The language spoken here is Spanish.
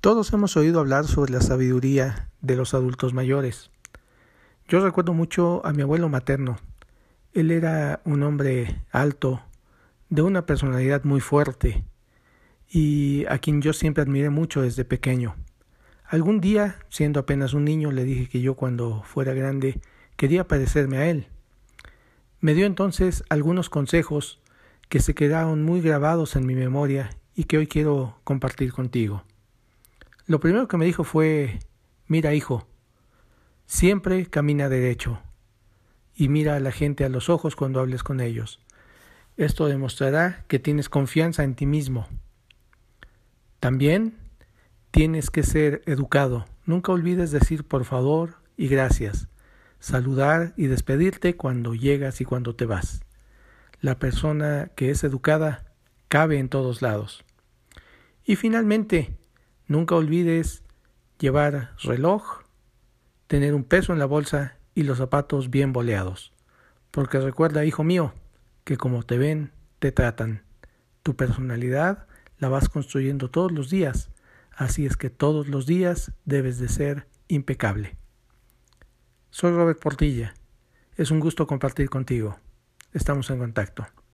Todos hemos oído hablar sobre la sabiduría de los adultos mayores. Yo recuerdo mucho a mi abuelo materno. Él era un hombre alto, de una personalidad muy fuerte, y a quien yo siempre admiré mucho desde pequeño. Algún día, siendo apenas un niño, le dije que yo cuando fuera grande quería parecerme a él. Me dio entonces algunos consejos que se quedaron muy grabados en mi memoria y que hoy quiero compartir contigo. Lo primero que me dijo fue, mira hijo, siempre camina derecho y mira a la gente a los ojos cuando hables con ellos. Esto demostrará que tienes confianza en ti mismo. También tienes que ser educado. Nunca olvides decir por favor y gracias, saludar y despedirte cuando llegas y cuando te vas. La persona que es educada cabe en todos lados. Y finalmente, Nunca olvides llevar reloj, tener un peso en la bolsa y los zapatos bien boleados. Porque recuerda, hijo mío, que como te ven, te tratan. Tu personalidad la vas construyendo todos los días, así es que todos los días debes de ser impecable. Soy Robert Portilla. Es un gusto compartir contigo. Estamos en contacto.